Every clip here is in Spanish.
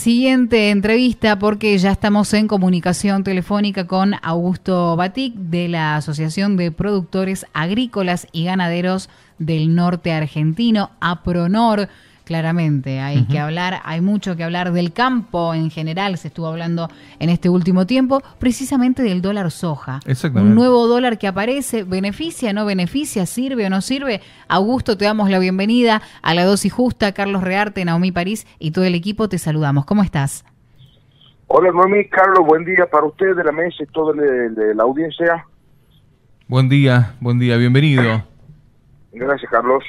Siguiente entrevista porque ya estamos en comunicación telefónica con Augusto Batic de la Asociación de Productores Agrícolas y Ganaderos del Norte Argentino, APRONOR. Claramente, hay que hablar, hay mucho que hablar del campo en general, se estuvo hablando en este último tiempo, precisamente del dólar soja. Un nuevo dólar que aparece, beneficia, no beneficia, sirve o no sirve. Augusto, te damos la bienvenida a la dosis justa, Carlos Rearte, Naomi París y todo el equipo, te saludamos. ¿Cómo estás? Hola Naomi, Carlos, buen día para ustedes de la mesa y toda la audiencia. Buen día, buen día, bienvenido. Gracias, Carlos.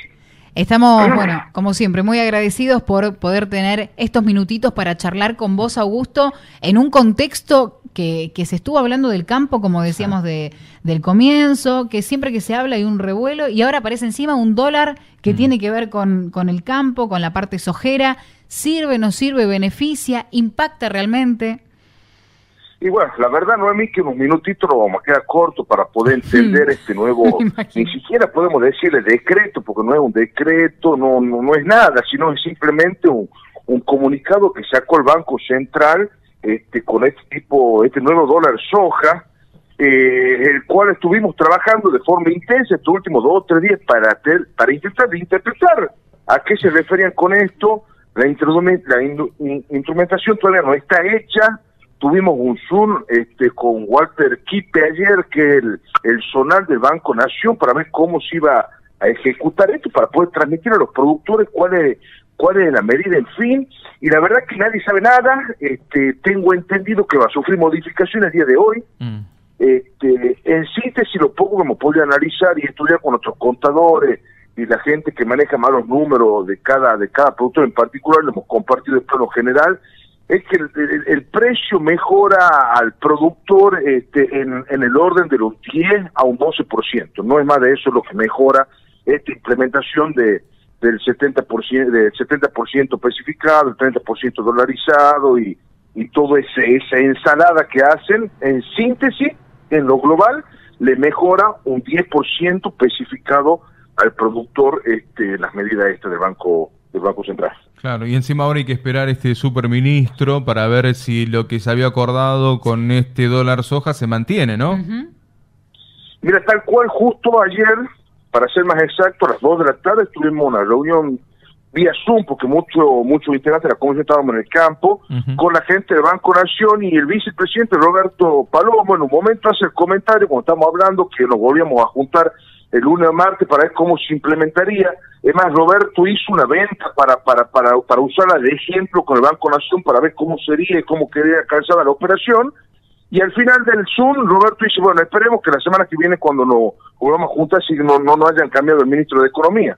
Estamos, bueno, como siempre, muy agradecidos por poder tener estos minutitos para charlar con vos, Augusto, en un contexto que, que se estuvo hablando del campo, como decíamos de, del comienzo, que siempre que se habla hay un revuelo y ahora aparece encima un dólar que mm. tiene que ver con, con el campo, con la parte sojera. ¿Sirve, no sirve, beneficia, impacta realmente? Y bueno, la verdad, no mí que unos minutitos nos vamos a quedar cortos para poder entender este nuevo, ni siquiera podemos decirle decreto, porque no es un decreto, no, no, no es nada, sino es simplemente un, un comunicado que sacó el Banco Central este, con este tipo, este nuevo dólar soja, eh, el cual estuvimos trabajando de forma intensa estos últimos dos o tres días para, para intentar interpretar a qué se referían con esto. La, la instrumentación todavía no está hecha, tuvimos un Zoom este, con Walter Kipe ayer, que es el, el sonar del Banco Nación, para ver cómo se iba a ejecutar esto, para poder transmitir a los productores cuál es, cuál es la medida, en fin, y la verdad que nadie sabe nada, este, tengo entendido que va a sufrir modificaciones el día de hoy, mm. este, en síntesis lo poco que hemos podido analizar y estudiar con nuestros contadores y la gente que maneja más los números de cada, de cada productor en particular, lo hemos compartido en plano general, es que el, precio mejora al productor este, en, el orden de los 10 a un 12%. No es más de eso lo que mejora esta implementación de del 70%, del 70% especificado, el 30% dolarizado y, y toda esa ensalada que hacen, en síntesis, en lo global, le mejora un 10% especificado al productor este, las medidas estas del Banco del Banco Central. Claro, y encima ahora hay que esperar este superministro para ver si lo que se había acordado con este dólar soja se mantiene, ¿no? Mira, tal cual justo ayer, para ser más exacto, a las 2 de la tarde tuvimos una reunión vía Zoom, porque muchos mucho integrantes de la comisión estábamos en el campo, con la gente del Banco Nación y el vicepresidente Roberto Palomo, en un momento hace el comentario, cuando estamos hablando, que nos volvíamos a juntar el lunes a martes para ver cómo se implementaría. Es más, Roberto hizo una venta para, para, para, para usarla de ejemplo con el Banco Nación para ver cómo sería y cómo quería calzar la operación. Y al final del Zoom, Roberto dice, bueno, esperemos que la semana que viene cuando nos volvamos a juntar, si no, no, no hayan cambiado el ministro de Economía.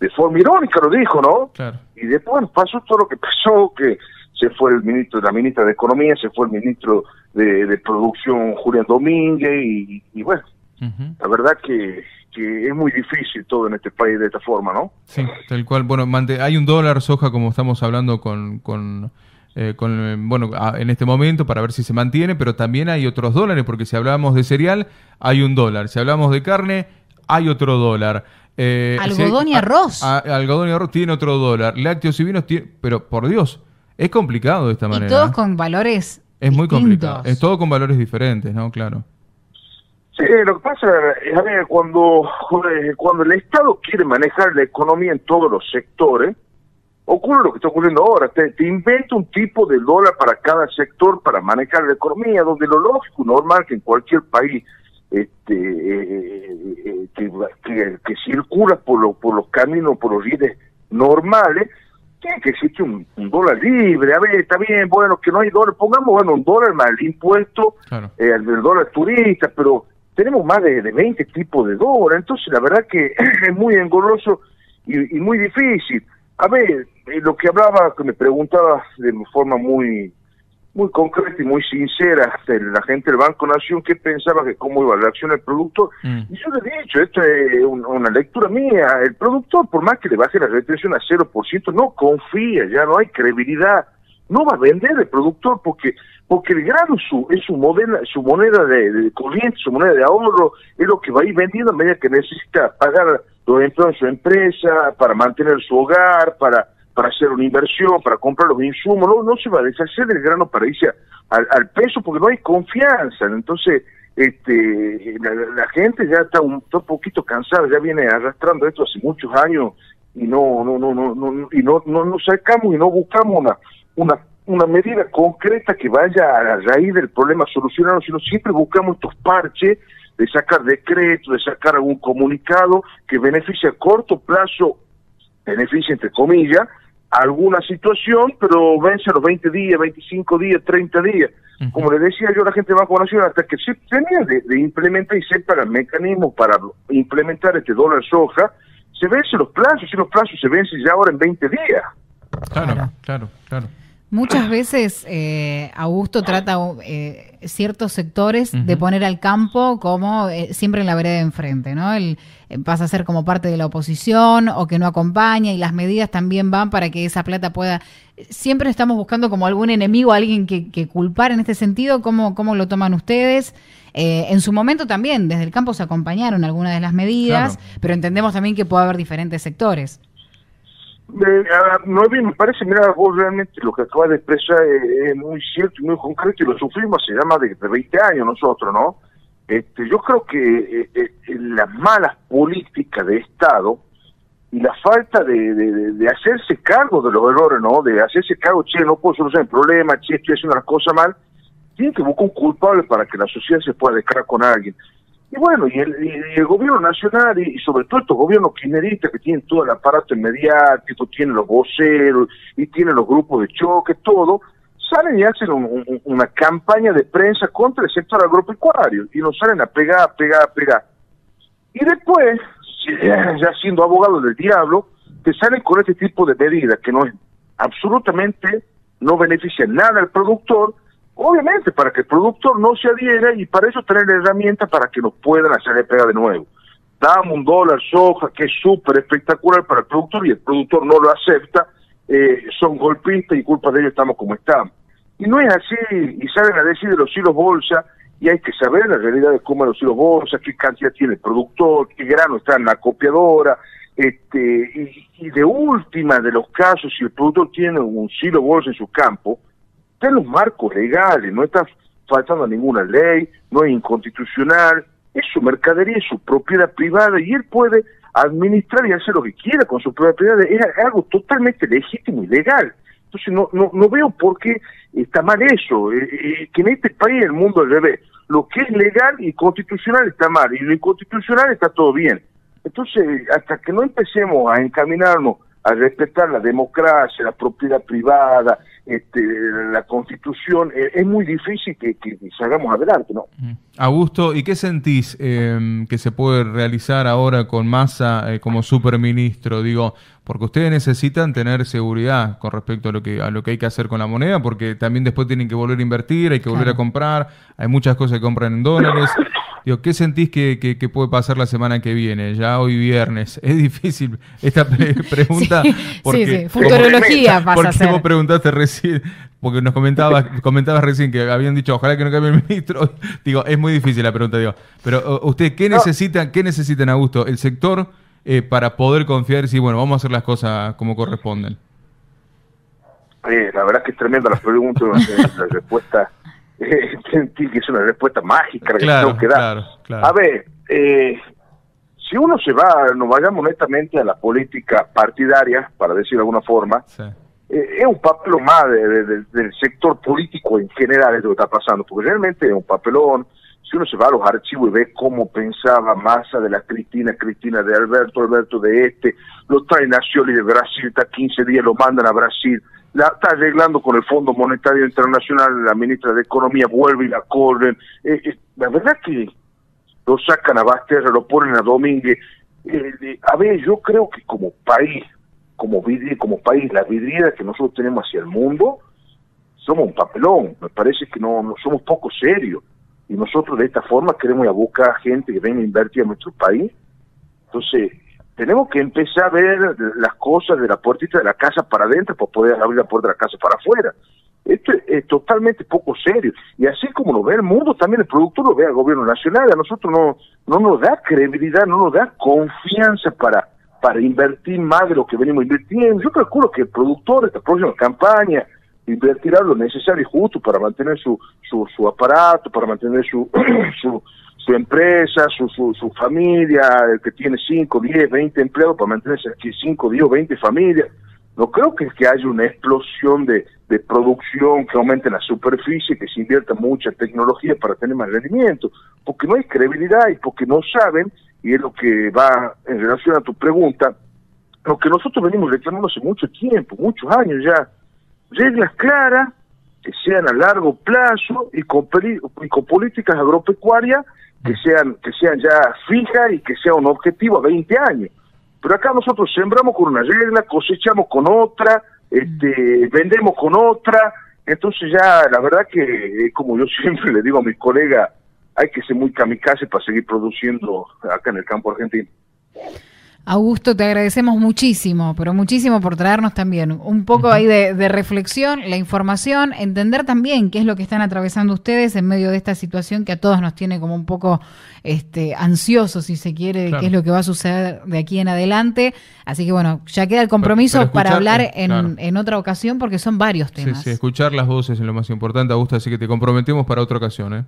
De forma irónica lo dijo, ¿no? Y después pasó todo lo que pasó, que se fue el ministro, la ministra de Economía, se fue el ministro de, de Producción, Julián Domínguez, y, y bueno, la verdad que que es muy difícil todo en este país de esta forma, ¿no? Sí, tal cual. Bueno, hay un dólar soja, como estamos hablando con, con, eh, con bueno, en este momento para ver si se mantiene, pero también hay otros dólares, porque si hablamos de cereal, hay un dólar. Si hablamos de carne, hay otro dólar. Eh, algodón y arroz. algodón y arroz tiene otro dólar. Lácteos y vinos tiene, pero por Dios, es complicado de esta manera. Y todos con valores Es muy complicado. Es todo con valores diferentes, ¿no? Claro. Sí, lo que pasa es, a ver, cuando, cuando el Estado quiere manejar la economía en todos los sectores, ocurre lo que está ocurriendo ahora. Te, inventa un tipo de dólar para cada sector para manejar la economía, donde lo lógico, normal, que en cualquier país este, eh, eh, que, que, circula por, por los caminos, por los líderes normales, tiene que existir un, dólar libre. A ver, está bien, bueno, que no hay dólar, pongamos, bueno, un dólar más el impuesto, eh, el dólar turista, pero tenemos más de, de 20 tipos de dólares, entonces la verdad que es muy engorroso y, muy difícil. A ver, eh, lo que hablaba, que me preguntaba de forma muy muy concreta y muy sincera la gente del Banco Nación que pensaba que cómo iba a reaccionar el productor. Mm. Y yo le he dicho, esto es una lectura mía, el productor, por más que le baje la retención a 0%, no confía, ya no hay credibilidad no va a vender el productor porque porque el grano es su, es su, moneda, su moneda de, corriente, su moneda de ahorro, es lo que va a ir vendiendo a medida que necesita pagar los empleos de su empresa, para mantener su hogar, para, para hacer una inversión, para comprar los insumos, no, no se va a deshacer del grano para irse al, peso porque no hay confianza. Entonces, este, la, gente ya está un, poquito cansada, ya viene arrastrando esto hace muchos años y no, no, no, no, no y no, no nos sacamos y no buscamos una, una, una medida concreta que vaya a la raíz del problema solucionado, sino siempre buscamos estos parches de sacar decretos, de sacar algún comunicado que beneficie a corto plazo, beneficie entre comillas, alguna situación, pero vence a los 20 días, 25 días, 30 días. Como le decía yo a la gente de Banco Nacional, hasta que se tenía de, implementar y sepa el mecanismo para implementar este dólar soja, se vencen los plazos, y los plazos se vencen ya ahora en 20 días. Claro, claro, claro. Muchas veces eh, Augusto trata eh, ciertos sectores de poner al campo como eh, siempre en la vereda de enfrente, ¿no? El, eh, pasa a ser como parte de la oposición o que no acompaña y las medidas también van para que esa plata pueda... Siempre estamos buscando como algún enemigo, alguien que, que culpar en este sentido. ¿Cómo, cómo lo toman ustedes? en su momento también, desde el campo se acompañaron algunas de las medidas, pero entendemos también que puede haber diferentes sectores. No bien, me parece, mira, vos realmente lo que acabas de expresar es, muy cierto y muy concreto y lo sufrimos hace ya más de, 20 años nosotros, ¿no? Este, yo creo que eh, eh, las malas políticas de Estado y la falta de, de, hacerse cargo de los errores, ¿no? De hacerse cargo, che, no puedo solucionar el problema, che, estoy haciendo las cosas mal, tiene que buscar un culpable para que la sociedad se pueda descargar con alguien. Y bueno, y el, gobierno nacional y, sobre todo estos gobiernos kirchneristas que tienen todo el aparato mediático, tienen los voceros y tienen los grupos de choque, todo, salen y hacen una campaña de prensa contra el sector agropecuario y nos salen a pegar, a pegar, a pegar. Y después, ya siendo abogados del diablo, te salen con este tipo de medidas que no es absolutamente, no beneficia nada al productor, Obviamente, para que el productor no se adhiera y para eso tener herramientas para que nos puedan hacer pega de nuevo. Damos un dólar soja que es súper espectacular para el productor y el productor no lo acepta, eh, son golpistas y culpa de ellos estamos como estamos. Y no es así, y salen a decir de los hilos bolsa, y hay que saber la realidad de cómo los hilos bolsa, qué cantidad tiene el productor, qué grano está en la copiadora, este, y, y de última de los casos, si el productor tiene un silo bolsa en su campo, está en los marcos legales, no está faltando a ninguna ley, no es inconstitucional, es su mercadería, es su propiedad privada y él puede administrar y hacer lo que quiera con su propiedad, es algo totalmente legítimo y legal. Entonces no, no, no veo por qué está mal eso, eh, eh, que en este país el mundo al revés, lo que es legal y constitucional está mal y lo inconstitucional está todo bien. Entonces, hasta que no empecemos a encaminarnos a respetar la democracia, la propiedad privada, este, la constitución, eh, es muy difícil que, salgamos adelante, ¿no? Augusto, ¿y qué sentís em, que se puede realizar ahora con Massa eh, como superministro? Digo, porque ustedes necesitan tener seguridad con respecto a lo que a lo que hay que hacer con la moneda, porque también después tienen que volver a invertir, hay que volver a comprar, hay muchas cosas que compran en dólares. Digo, ¿qué sentís que, que, puede pasar la semana que viene, ya hoy viernes? Es difícil esta pregunta. porque, sí, sí, futurología pasa a ser. vos preguntaste recién, porque nos comentabas, comentabas recién que habían dicho, ojalá que no cambie el ministro. Digo, es muy difícil la pregunta, digo. Pero, ¿usted qué necesitan, qué necesitan, Augusto, el sector eh, para poder confiar y decir, bueno, vamos a hacer las cosas como corresponden? Eh, la verdad que es tremenda la pregunta, la respuesta que es una respuesta mágica que tengo que dar. A ver, eh, si uno se va, nos vayamos honestamente a la política partidaria, para decir de alguna forma, eh, es un papelón más del sector político en general es lo que está pasando, porque realmente es un papelón. Si uno se va a los archivos y ve cómo pensaba Massa de la Cristina, Cristina de Alberto, Alberto de este, lo trae Nacioli de Brasil, está 15 días, lo mandan a Brasil, la está arreglando con el Fondo Monetario Internacional, la ministra de Economía vuelve y la corren. Eh, eh, la verdad que lo sacan a Basterra, lo ponen a Domínguez. Eh, a ver, yo creo que como país, como, como país, la vidriera que nosotros tenemos hacia el mundo, somos un papelón. Me parece que no, no somos poco serios. Y nosotros de esta forma queremos ir a buscar gente que venga a invertir en nuestro país. Entonces, tenemos que empezar a ver las cosas de la puertita de la casa para adentro para poder abrir la puerta de la casa para afuera. Esto es, totalmente poco serio. Y así como lo ve el mundo, también el productor lo ve al gobierno nacional. A nosotros no, no nos da credibilidad, no nos da confianza para para invertir más de lo que venimos invirtiendo. Yo calculo que el productor esta próxima campaña invertirá lo necesario y justo para mantener su, su, aparato, para mantener su, su, empresa, su, su, su familia, que tiene 5, 10, 20 empleados, para mantenerse aquí 5, 10 o 20 familias. No creo que, que haya una explosión de, de producción que aumente la superficie, que se invierta mucha tecnología para tener más rendimiento, porque no hay credibilidad y porque no saben, y es lo que va en relación a tu pregunta, lo que nosotros venimos reclamando hace mucho tiempo, muchos años ya, reglas claras, que sean a largo plazo y con, y con políticas agropecuarias que sean, que sean ya fijas y que sea un objetivo a 20 años. Pero acá nosotros sembramos con una regla, cosechamos con otra, este, vendemos con otra, entonces ya la verdad que, como yo siempre le digo a mis colegas, hay que ser muy kamikaze para seguir produciendo acá en el campo argentino. Augusto, te agradecemos muchísimo, pero muchísimo por traernos también un poco ahí de, reflexión, la información, entender también qué es lo que están atravesando ustedes en medio de esta situación que a todos nos tiene como un poco este, ansiosos, si se quiere, de qué es lo que va a suceder de aquí en adelante. Así que bueno, ya queda el compromiso para hablar eh, en, otra ocasión porque son varios temas. Sí, sí, escuchar las voces es lo más importante, Augusto, así que te comprometemos para otra ocasión. ¿eh?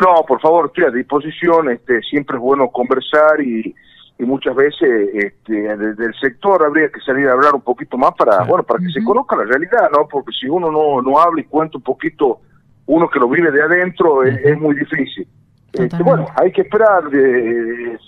No, por favor, estoy a disposición, este, siempre es bueno conversar y y muchas veces este, desde el sector habría que salir a hablar un poquito más para bueno para que se conozca la realidad no porque si uno no no habla y cuenta un poquito uno que lo vive de adentro es, muy difícil. Este, bueno hay que esperar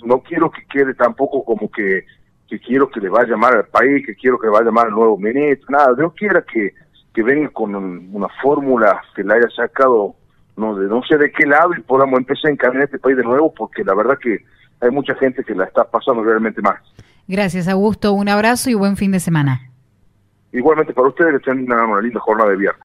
no quiero que quede tampoco como que que quiero que le vaya mal al país que quiero que le vaya mal al nuevo ministro nada. Dios quiera que que venga con una fórmula que le haya sacado no de no sé de qué lado y podamos empezar a encaminar este país de nuevo porque la verdad que hay mucha gente que la está pasando realmente mal. Gracias, Augusto. Un abrazo y buen fin de semana. Igualmente para ustedes, que tengan una linda jornada de viernes.